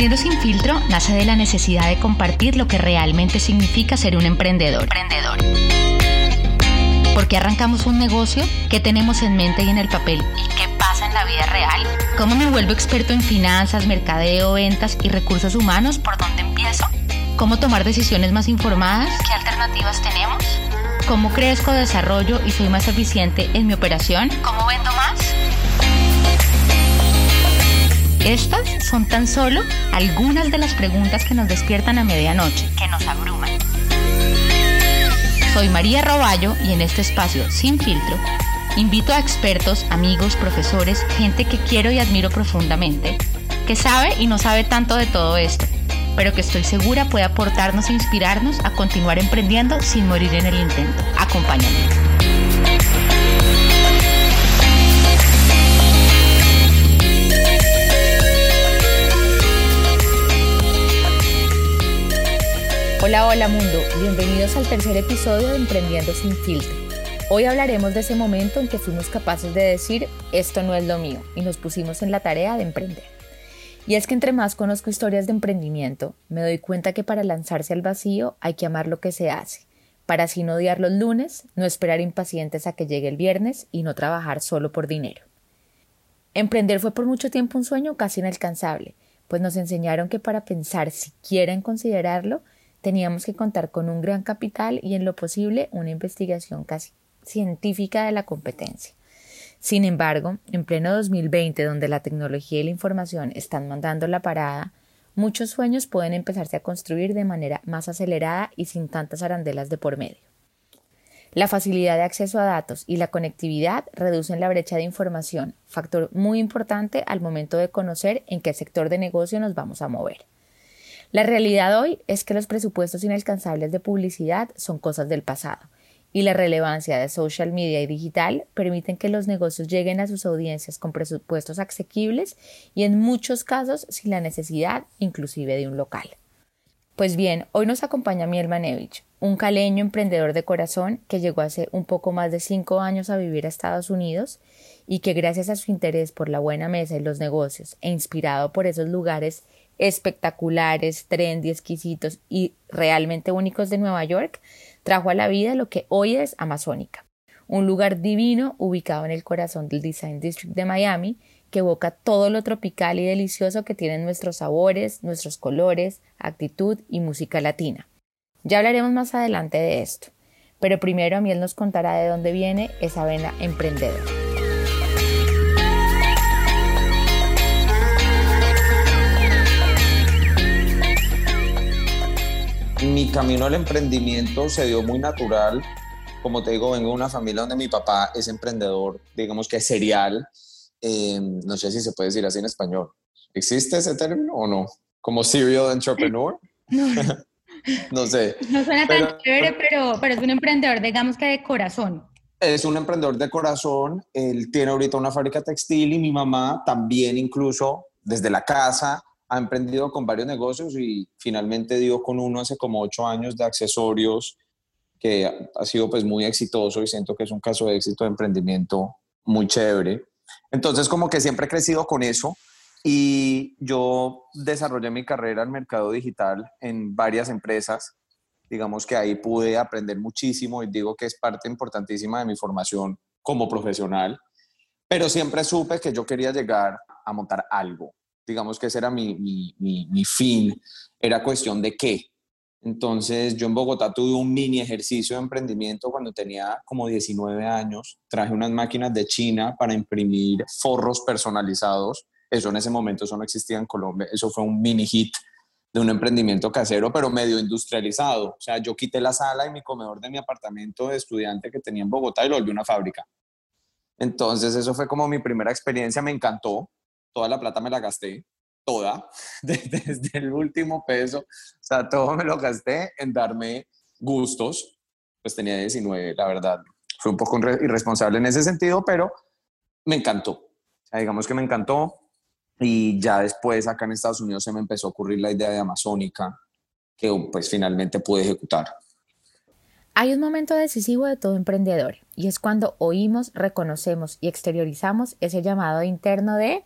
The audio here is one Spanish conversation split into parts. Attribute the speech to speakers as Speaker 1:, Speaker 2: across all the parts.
Speaker 1: Emprendiendo sin filtro nace de la necesidad de compartir lo que realmente significa ser un emprendedor. emprendedor. ¿Por qué arrancamos un negocio? ¿Qué tenemos en mente y en el papel? ¿Y qué pasa en la vida real? ¿Cómo me vuelvo experto en finanzas, mercadeo, ventas y recursos humanos? ¿Por dónde empiezo? ¿Cómo tomar decisiones más informadas? ¿Qué alternativas tenemos? ¿Cómo crezco, desarrollo y soy más eficiente en mi operación? ¿Cómo vendo más? Estas son tan solo algunas de las preguntas que nos despiertan a medianoche, que nos abruman. Soy María Roballo y en este espacio sin filtro invito a expertos, amigos, profesores, gente que quiero y admiro profundamente, que sabe y no sabe tanto de todo esto, pero que estoy segura puede aportarnos e inspirarnos a continuar emprendiendo sin morir en el intento. Acompáñame. Hola, hola mundo, bienvenidos al tercer episodio de Emprendiendo sin filtro. Hoy hablaremos de ese momento en que fuimos capaces de decir, esto no es lo mío, y nos pusimos en la tarea de emprender. Y es que entre más conozco historias de emprendimiento, me doy cuenta que para lanzarse al vacío hay que amar lo que se hace, para así no odiar los lunes, no esperar impacientes a que llegue el viernes y no trabajar solo por dinero. Emprender fue por mucho tiempo un sueño casi inalcanzable, pues nos enseñaron que para pensar siquiera en considerarlo, Teníamos que contar con un gran capital y en lo posible una investigación casi científica de la competencia. Sin embargo, en pleno 2020, donde la tecnología y la información están mandando la parada, muchos sueños pueden empezarse a construir de manera más acelerada y sin tantas arandelas de por medio. La facilidad de acceso a datos y la conectividad reducen la brecha de información, factor muy importante al momento de conocer en qué sector de negocio nos vamos a mover. La realidad hoy es que los presupuestos inalcanzables de publicidad son cosas del pasado y la relevancia de social media y digital permiten que los negocios lleguen a sus audiencias con presupuestos asequibles y en muchos casos sin la necesidad inclusive de un local. Pues bien, hoy nos acompaña Miel Manevich, un caleño emprendedor de corazón que llegó hace un poco más de cinco años a vivir a Estados Unidos y que gracias a su interés por la buena mesa y los negocios e inspirado por esos lugares espectaculares, trendy, exquisitos y realmente únicos de Nueva York, trajo a la vida lo que hoy es Amazónica, un lugar divino ubicado en el corazón del Design District de Miami, que evoca todo lo tropical y delicioso que tienen nuestros sabores, nuestros colores, actitud y música latina. Ya hablaremos más adelante de esto, pero primero a Miel nos contará de dónde viene esa vena emprendedora.
Speaker 2: Mi camino al emprendimiento se dio muy natural. Como te digo, vengo de una familia donde mi papá es emprendedor, digamos que es serial. Em, no sé si se puede decir así en español. ¿Existe ese término o no? ¿Como serial entrepreneur? No, sé.
Speaker 1: No suena tan chévere, pero, pero es un emprendedor, digamos que de corazón.
Speaker 2: Es un emprendedor de corazón. Él tiene ahorita una fábrica textil y mi mamá también incluso desde la casa ha emprendido con varios negocios y finalmente dio con uno hace como ocho años de accesorios que ha sido pues muy exitoso y siento que es un caso de éxito de emprendimiento muy chévere. Entonces como que siempre he crecido con eso y yo desarrollé mi carrera en mercado digital en varias empresas. Digamos que ahí pude aprender muchísimo y digo que es parte importantísima de mi formación como profesional, pero siempre supe que yo quería llegar a montar algo, digamos que ese era mi, fin, era cuestión de qué. Entonces yo en Bogotá tuve un mini ejercicio de emprendimiento cuando tenía como 19 años. Traje unas máquinas de China para imprimir forros personalizados. Eso en ese momento eso no existía en Colombia. Eso fue un mini hit de un emprendimiento casero, pero medio industrializado. O sea, yo quité la sala y mi comedor de mi apartamento de estudiante que tenía en Bogotá y lo volví una fábrica. Entonces eso fue como mi primera experiencia, me encantó toda la plata me la gasté, toda, desde el último peso, o sea, todo me lo gasté en darme gustos, pues tenía 19, la verdad, fue un poco irresponsable en ese sentido, pero me encantó, o sea, digamos que me encantó y ya después acá en Estados Unidos se me empezó a ocurrir la idea de Amazónica, que pues finalmente pude ejecutar.
Speaker 1: Hay un momento decisivo de todo emprendedor y es cuando oímos, reconocemos y exteriorizamos ese llamado interno de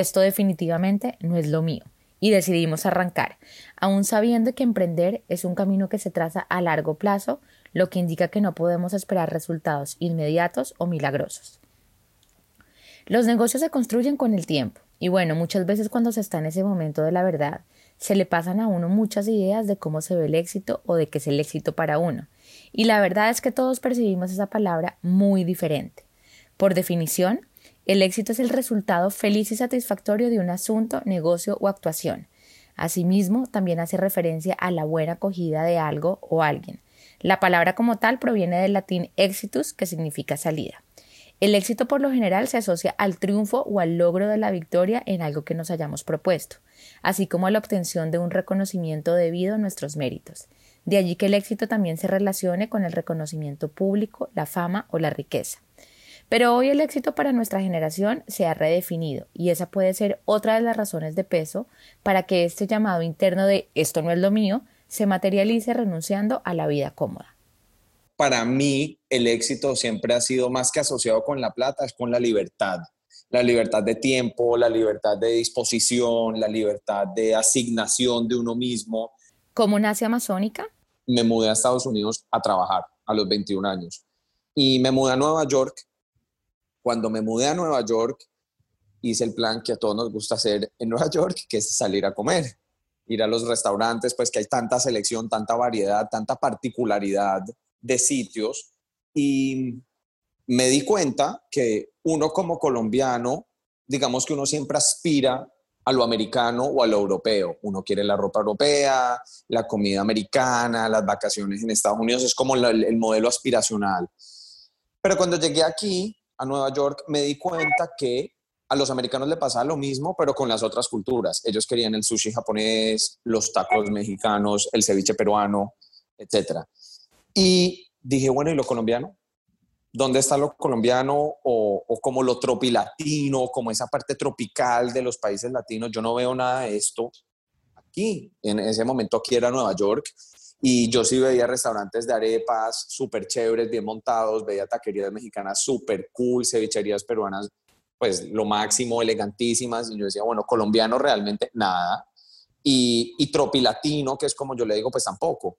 Speaker 1: esto definitivamente no es lo mío y decidimos arrancar, aún sabiendo que emprender es un camino que se traza a largo plazo, lo que indica que no podemos esperar resultados inmediatos o milagrosos. Los negocios se construyen con el tiempo, y bueno, muchas veces cuando se está en ese momento de la verdad, se le pasan a uno muchas ideas de cómo se ve el éxito o de qué es el éxito para uno. Y la verdad es que todos percibimos esa palabra muy diferente. Por definición, el éxito es el resultado feliz y satisfactorio de un asunto, negocio o actuación. Asimismo, también hace referencia a la buena acogida de algo o alguien. La palabra como tal proviene del latín exitus, que significa salida. El éxito por lo general se asocia al triunfo o al logro de la victoria en algo que nos hayamos propuesto, así como a la obtención de un reconocimiento debido a nuestros méritos. De allí que el éxito también se relacione con el reconocimiento público, la fama o la riqueza. Pero hoy el éxito para nuestra generación se ha redefinido y esa puede ser otra de las razones de peso para que este llamado interno de esto no es lo mío se materialice renunciando a la vida cómoda
Speaker 2: para mí el éxito siempre ha sido más que asociado con la plata, es con la libertad. La libertad de tiempo, la libertad de disposición, la libertad de asignación de uno mismo.
Speaker 1: ¿Cómo nace Amazónica?
Speaker 2: Me mudé a Estados Unidos a trabajar a los 21 años y me mudé a Nueva York. Cuando me mudé a Nueva York, hice el plan que a todos nos gusta hacer en Nueva York, que es salir a comer, ir a los restaurantes, pues que hay tanta selección, tanta variedad, tanta particularidad de sitios y me di cuenta que uno como colombiano, digamos que uno siempre aspira a lo americano o a lo europeo. Uno quiere la ropa europea, la comida americana, las vacaciones en Estados Unidos, es como el modelo aspiracional. Pero cuando llegué aquí, a Nueva York, me di cuenta que a los americanos le pasaba lo mismo, pero con las otras culturas. Ellos querían el sushi japonés, los tacos mexicanos, el ceviche peruano, etcétera. Y dije, bueno, ¿y lo colombiano? ¿Dónde está lo colombiano o, o, como lo tropilatino, como esa parte tropical de los países latinos? Yo no veo nada de esto aquí. En ese momento aquí era Nueva York y yo sí veía restaurantes de arepas súper chéveres, bien montados, veía taquerías mexicanas súper cool, cevicherías peruanas, pues lo máximo, elegantísimas. Y yo decía, bueno, colombiano realmente nada. Y, y tropilatino, que es como yo le digo, pues tampoco.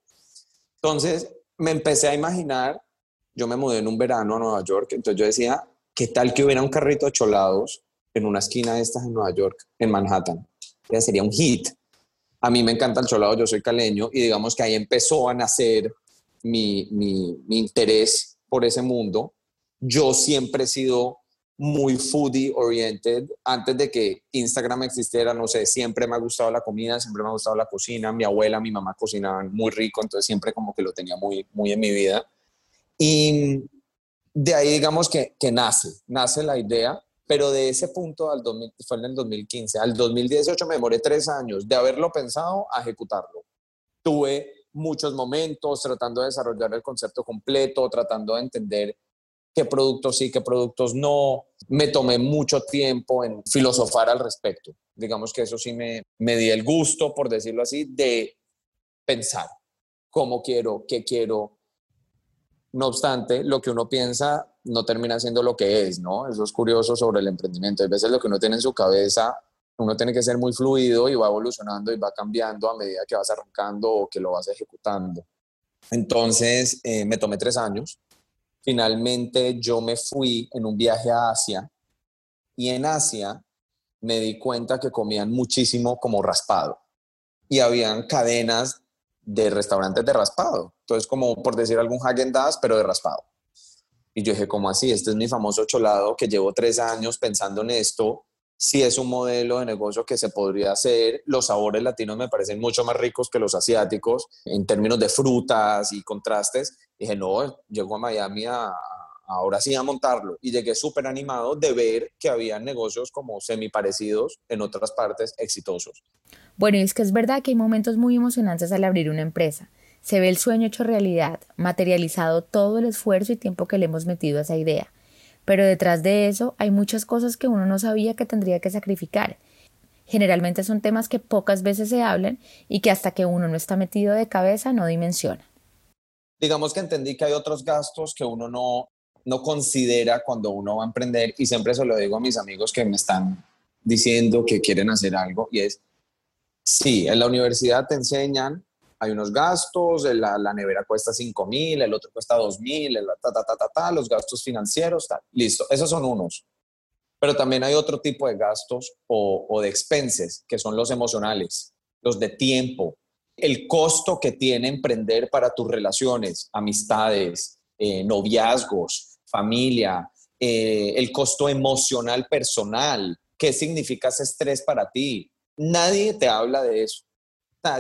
Speaker 2: Entonces, me empecé a imaginar, yo me mudé en un verano a Nueva York, entonces yo decía, ¿qué tal que hubiera un carrito de cholados en una esquina de estas en Nueva York, en Manhattan? Ya sería un hit. A mí me encanta el cholado, yo soy caleño y digamos que ahí empezó a nacer mi, mi, interés por ese mundo. Yo siempre he sido muy foodie oriented. Antes de que Instagram existiera, no sé, siempre me ha gustado la comida, siempre me ha gustado la cocina. Mi abuela, mi mamá cocinaban muy rico, entonces siempre como que lo tenía muy, muy en mi vida. Y de ahí digamos que, que nace, nace la idea, pero de ese punto al 2000, fue en el 2015, al 2018 me demoré tres años de haberlo pensado a ejecutarlo. Tuve muchos momentos tratando de desarrollar el concepto completo, tratando de entender qué productos sí, qué productos no. Me tomé mucho tiempo en filosofar al respecto. Digamos que eso sí me, me di el gusto, por decirlo así, de pensar cómo quiero, qué quiero. No obstante, lo que uno piensa no termina siendo lo que es, ¿no? Eso es curioso sobre el emprendimiento. A veces lo que uno tiene en su cabeza, uno tiene que ser muy fluido y va evolucionando y va cambiando a medida que vas arrancando o que lo vas ejecutando. Entonces, eh, me tomé tres años finalmente yo me fui en un viaje a Asia y en Asia me di cuenta que comían muchísimo como raspado y habían cadenas de restaurantes de raspado. Entonces, como por decir algún Hagen Dazs, pero de raspado. Y yo dije, ¿cómo así? Este es mi famoso cholado que llevo tres años pensando en esto. Si es un modelo de negocio que se podría hacer, los sabores latinos me parecen mucho más ricos que los asiáticos en términos de frutas y contrastes dije, no, llego a Miami ahora sí a montarlo. Y llegué súper animado de ver que había negocios como semi parecidos en otras partes exitosos.
Speaker 1: Bueno, y es que es verdad que hay momentos muy emocionantes al abrir una empresa. Se ve el sueño hecho realidad, materializado todo el esfuerzo y tiempo que le hemos metido a esa idea. Pero detrás de eso hay muchas cosas que uno no sabía que tendría que sacrificar. Generalmente son temas que pocas veces se hablan y que hasta que uno no está metido de cabeza no dimensiona
Speaker 2: digamos que entendí que hay otros gastos que uno no, no considera cuando uno va a emprender y siempre se lo digo a mis amigos que me están diciendo que quieren hacer algo y es, Sí, en la universidad te enseñan, hay unos gastos, la, la nevera cuesta 5 mil, el otro cuesta 2 mil, ta, ta, ta, ta, ta, los gastos financieros, tal. listo, esos son unos. Pero también hay otro tipo de gastos o, o de expenses, que son los emocionales, los de tiempo, el costo que tiene emprender para tus relaciones, amistades, eh, noviazgos, familia, eh, el costo emocional personal, qué significa ese estrés para ti. Nadie te habla de eso.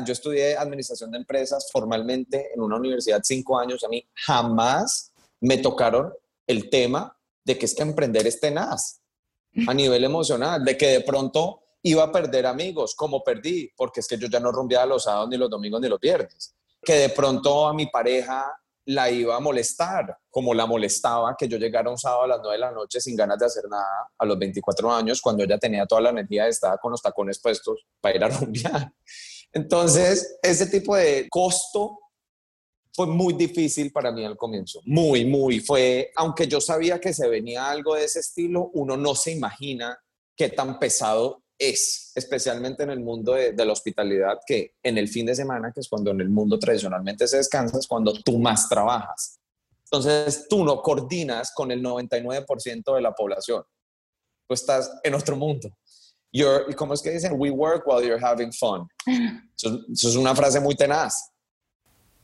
Speaker 2: Yo estudié administración de empresas formalmente en una universidad cinco años. A mí jamás me tocaron el tema de que es que emprender es tenaz a nivel emocional, de que de pronto iba a perder amigos, como perdí, porque es que yo ya no rumbeaba los sábados, ni los domingos, ni los viernes. Que de pronto a mi pareja la iba a molestar, como la molestaba que yo llegara un sábado a las 9 de la noche sin ganas de hacer nada a los 24 años, cuando ella tenía toda la energía, estaba con los tacones puestos para ir a rumbear. Entonces, ese tipo de costo fue muy difícil para mí al comienzo, muy, muy. Fue, aunque yo sabía que se venía algo de ese estilo, uno no se imagina qué tan pesado es, especialmente en el mundo de, la hospitalidad, que en el fin de semana, que es cuando en el mundo tradicionalmente se descansa, es cuando tú más trabajas. Entonces, tú no coordinas con el 99% de la población. Tú estás en otro mundo. You're, ¿Cómo es que dicen? We work while you're having fun. Eso, eso es una frase muy tenaz.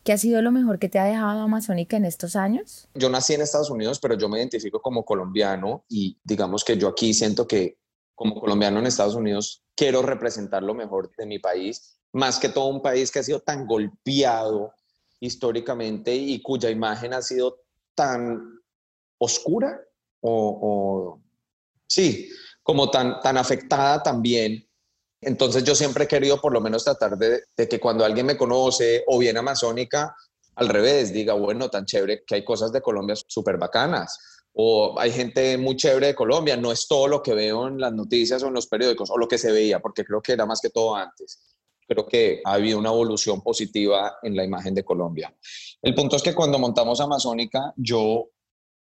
Speaker 1: ¿Qué ha sido lo mejor que te ha dejado Amazónica en estos años?
Speaker 2: Yo nací en Estados Unidos, pero yo me identifico como colombiano y digamos que yo aquí siento que como colombiano en Estados Unidos, quiero representar lo mejor de mi país, más que todo un país que ha sido tan golpeado históricamente y cuya imagen ha sido tan oscura o, sí, como tan, tan afectada también. Entonces yo siempre he querido por lo menos tratar de, de que cuando alguien me conoce o viene amazónica, al revés, diga, bueno, tan chévere que hay cosas de Colombia súper bacanas o hay gente muy chévere de Colombia, no es todo lo que veo en las noticias o en los periódicos o lo que se veía, porque creo que era más que todo antes. Creo que ha habido una evolución positiva en la imagen de Colombia. El punto es que cuando montamos Amazónica, yo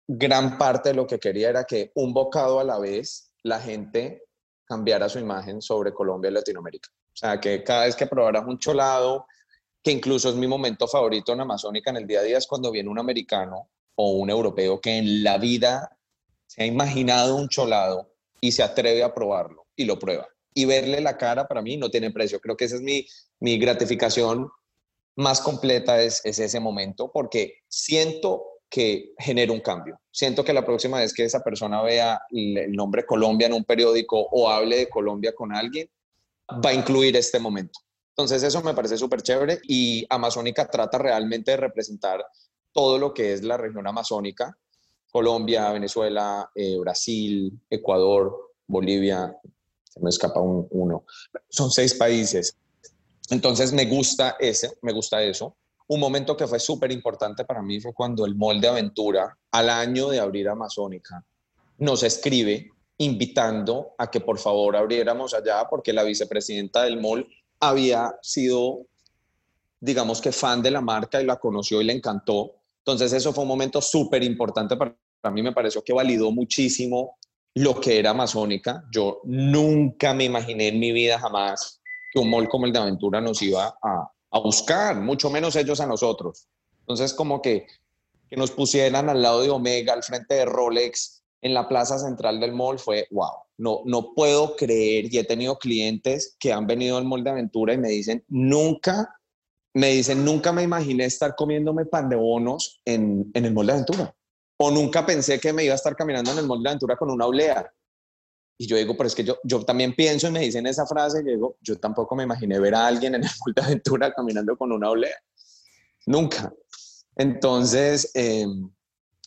Speaker 2: gran parte de lo que quería era que un bocado a la vez la gente cambiara su imagen sobre Colombia y Latinoamérica. O sea, que cada vez que probaras un cholado, que incluso es mi momento favorito en Amazónica en el día a día, es cuando viene un americano o un europeo que en la vida se ha imaginado un cholado y se atreve a probarlo y lo prueba. Y verle la cara para mí no tiene precio. Creo que esa es mi, mi gratificación más completa es, es ese momento porque siento que genera un cambio. Siento que la próxima vez que esa persona vea el nombre Colombia en un periódico o hable de Colombia con alguien, va a incluir este momento. Entonces eso me parece súper chévere y Amazónica trata realmente de representar todo lo que es la región amazónica, Colombia, Venezuela, eh, Brasil, Ecuador, Bolivia, se me escapa uno. Son seis países. Entonces me gusta ese, me gusta eso. Un momento que fue súper importante para mí fue cuando el Molde Aventura, al año de abrir Amazónica, nos escribe invitando a que por favor abriéramos allá porque la vicepresidenta del MOL había sido, digamos que fan de la marca y la conoció y le encantó. Entonces eso fue un momento súper importante para, mí, me pareció que validó muchísimo lo que era Amazónica. Yo nunca me imaginé en mi vida jamás que un mall como el de Aventura nos iba a, a buscar, mucho menos ellos a nosotros. Entonces como que, que nos pusieran al lado de Omega, al frente de Rolex, en la plaza central del mall fue wow. No, no puedo creer y he tenido clientes que han venido al mall de aventura y me dicen, nunca me dicen, nunca me imaginé estar comiéndome pan de bonos en, el molde de aventura. O nunca pensé que me iba a estar caminando en el molde de aventura con una olea. Y yo digo, pero es que yo, yo también pienso y me dicen esa frase, y digo, yo tampoco me imaginé ver a alguien en el aventura caminando con una olea. Nunca. Entonces, em,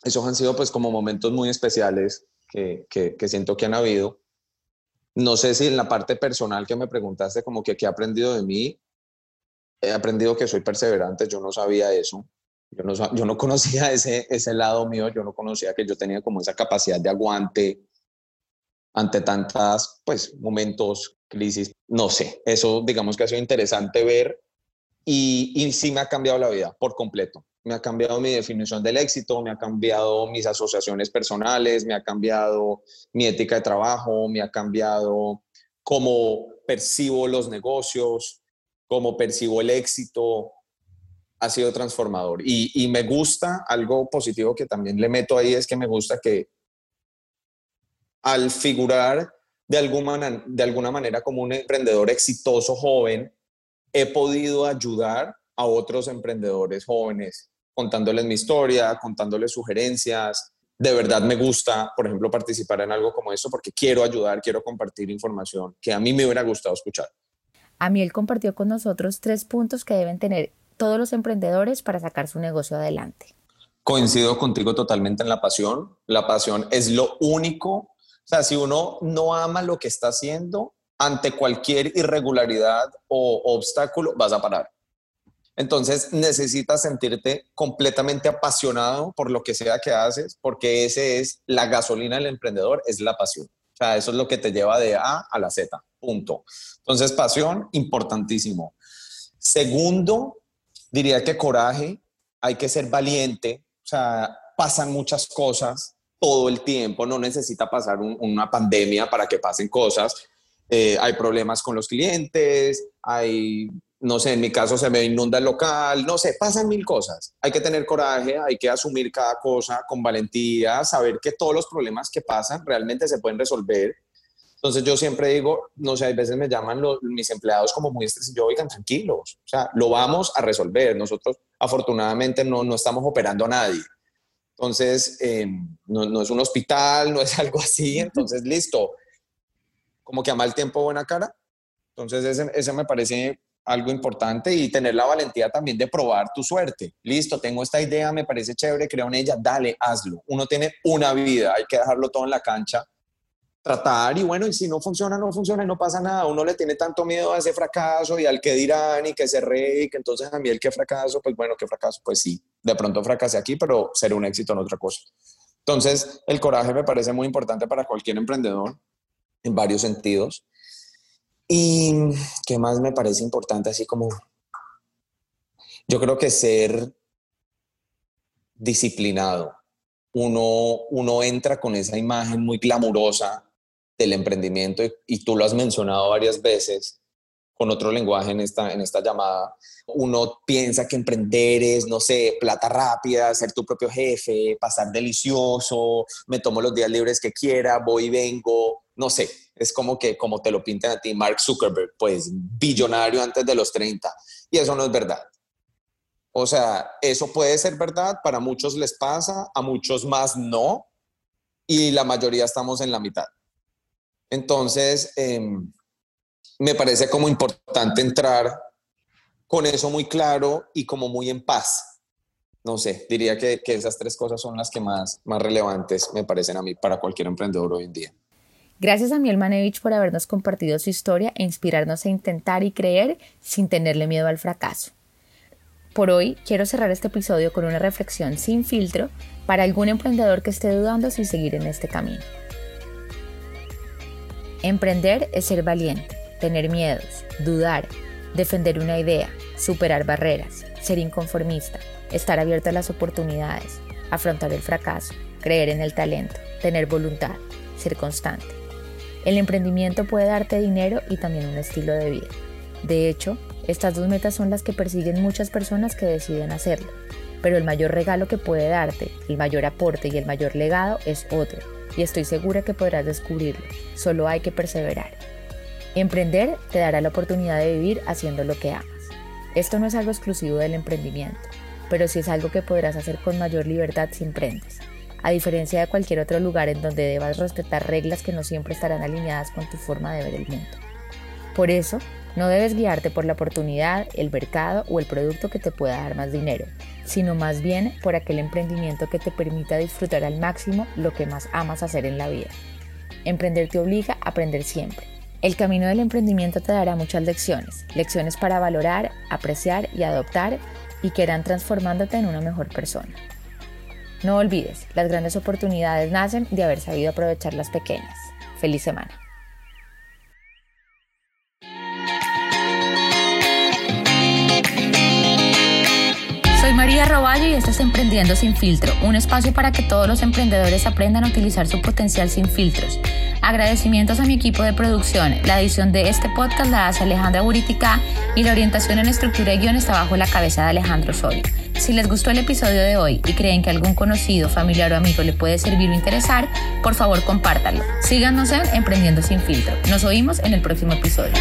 Speaker 2: esos han sido pues como momentos muy especiales que, que, que, siento que han habido. No sé si en la parte personal que me preguntaste, como que qué he aprendido de mí, he aprendido que soy perseverante, yo no sabía eso. Yo no, yo no conocía ese, ese lado mío, yo no conocía que yo tenía como esa capacidad de aguante ante tantas, pues, momentos, crisis, no sé, eso digamos que ha sido interesante ver y, y sí me ha cambiado la vida por completo. Me ha cambiado mi definición del éxito, me ha cambiado mis asociaciones personales, me ha cambiado mi ética de trabajo, me ha cambiado cómo percibo los negocios, cómo percibo el éxito, ha sido transformador. Y, me gusta, algo positivo que también le meto ahí es que me gusta que al figurar de alguna, de alguna manera como un emprendedor exitoso joven, he podido ayudar a otros emprendedores jóvenes contándoles mi historia, contándoles sugerencias. De verdad me gusta, por ejemplo, participar en algo como eso porque quiero ayudar, quiero compartir información que a mí me hubiera gustado escuchar.
Speaker 1: A mí él compartió con nosotros tres puntos que deben tener todos los emprendedores para sacar su negocio adelante.
Speaker 2: Coincido contigo totalmente en la pasión. La pasión es lo único. O sea, si uno no ama lo que está haciendo, ante cualquier irregularidad o obstáculo vas a parar. Entonces necesitas sentirte completamente apasionado por lo que sea que haces, porque ese es la gasolina del emprendedor, es la pasión. O sea, eso es lo que te lleva de A a la Z, punto. Entonces, pasión, importantísimo. Segundo, diría que coraje, hay que ser valiente, o sea, pasan muchas cosas todo el tiempo, no necesita pasar una pandemia para que pasen cosas. Eh, hay problemas con los clientes, hay no sé, en mi caso se me inunda el local, no sé, pasan mil cosas. Hay que tener coraje, hay que asumir cada cosa con valentía, saber que todos los problemas que pasan realmente se pueden resolver. Entonces yo siempre digo, no sé, a veces me llaman mis empleados como muy estresados, yo oigan, tranquilos, o sea, lo vamos a resolver. Nosotros afortunadamente no, no estamos operando a nadie. Entonces, em, no, no, es un hospital, no es algo así, entonces listo. Como que a mal tiempo, buena cara. Entonces, ese, ese me parece algo importante y tener la valentía también de probar tu suerte. Listo, tengo esta idea, me parece chévere, creo en ella, dale, hazlo. Uno tiene una vida, hay que dejarlo todo en la cancha, tratar y bueno, y si no funciona, no funciona y no pasa nada. Uno le tiene tanto miedo a ese fracaso y al que dirán y que se re y que entonces a mí el que fracaso, pues bueno, qué fracaso, pues sí, de pronto fracasé aquí, pero será un éxito en otra cosa. Entonces, el coraje me parece muy importante para cualquier emprendedor en varios sentidos. Y qué más me parece importante, así como yo creo que ser disciplinado. Uno, uno entra con esa imagen muy glamurosa del emprendimiento y, tú lo has mencionado varias veces con otro lenguaje en esta, en esta llamada. Uno piensa que emprender es, no sé, plata rápida, ser tu propio jefe, pasar delicioso, me tomo los días libres que quiera, voy y vengo, no sé, es como que como te lo pintan a ti Mark Zuckerberg, pues billonario antes de los 30. Y eso no es verdad. O sea, eso puede ser verdad, para muchos les pasa, a muchos más no, y la mayoría estamos en la mitad. Entonces, em, me parece como importante entrar con eso muy claro y como muy en paz. No sé, diría que, que esas tres cosas son las que más, más relevantes me parecen a mí para cualquier emprendedor hoy en día.
Speaker 1: Gracias a Miel Manevich por habernos compartido su historia e inspirarnos a intentar y creer sin tenerle miedo al fracaso. Por hoy quiero cerrar este episodio con una reflexión sin filtro para algún emprendedor que esté dudando sin seguir en este camino. Emprender es ser valiente, tener miedos, dudar, defender una idea, superar barreras, ser inconformista, estar abierto a las oportunidades, afrontar el fracaso, creer en el talento, tener voluntad, ser constante. El emprendimiento puede darte dinero y también un estilo de vida. De hecho, estas dos metas son las que persiguen muchas personas que deciden hacerlo. Pero el mayor regalo que puede darte, el mayor aporte y el mayor legado es otro, y estoy segura que podrás descubrirlo. Solo hay que perseverar. Emprender te dará la oportunidad de vivir haciendo lo que amas. Esto no es algo exclusivo del emprendimiento, pero sí es algo que podrás hacer con mayor libertad si emprendes a diferencia de cualquier otro lugar en donde debas respetar reglas que no siempre estarán alineadas con tu forma de ver el mundo. Por eso, no debes guiarte por la oportunidad, el mercado o el producto que te pueda dar más dinero, sino más bien por aquel emprendimiento que te permita disfrutar al máximo lo que más amas hacer en la vida. Emprender te obliga a aprender siempre. El camino del emprendimiento te dará muchas lecciones, lecciones para valorar, apreciar y adoptar y que irán transformándote en una mejor persona. No olvides, las grandes oportunidades nacen de haber sabido aprovechar las pequeñas. Feliz semana. María Roballo y esto es Emprendiendo sin filtro, un espacio para que todos los emprendedores aprendan a utilizar su potencial sin filtros. Agradecimientos a mi equipo de producción. La edición de este podcast la hace Alejandra Buritica y la orientación en estructura y guion está bajo la cabeza de Alejandro Osorio. Si les gustó el episodio de hoy y creen que algún conocido, familiar o amigo le puede servir o interesar, por favor compártanlo. Síganos en Emprendiendo sin filtro. Nos oímos en el próximo episodio.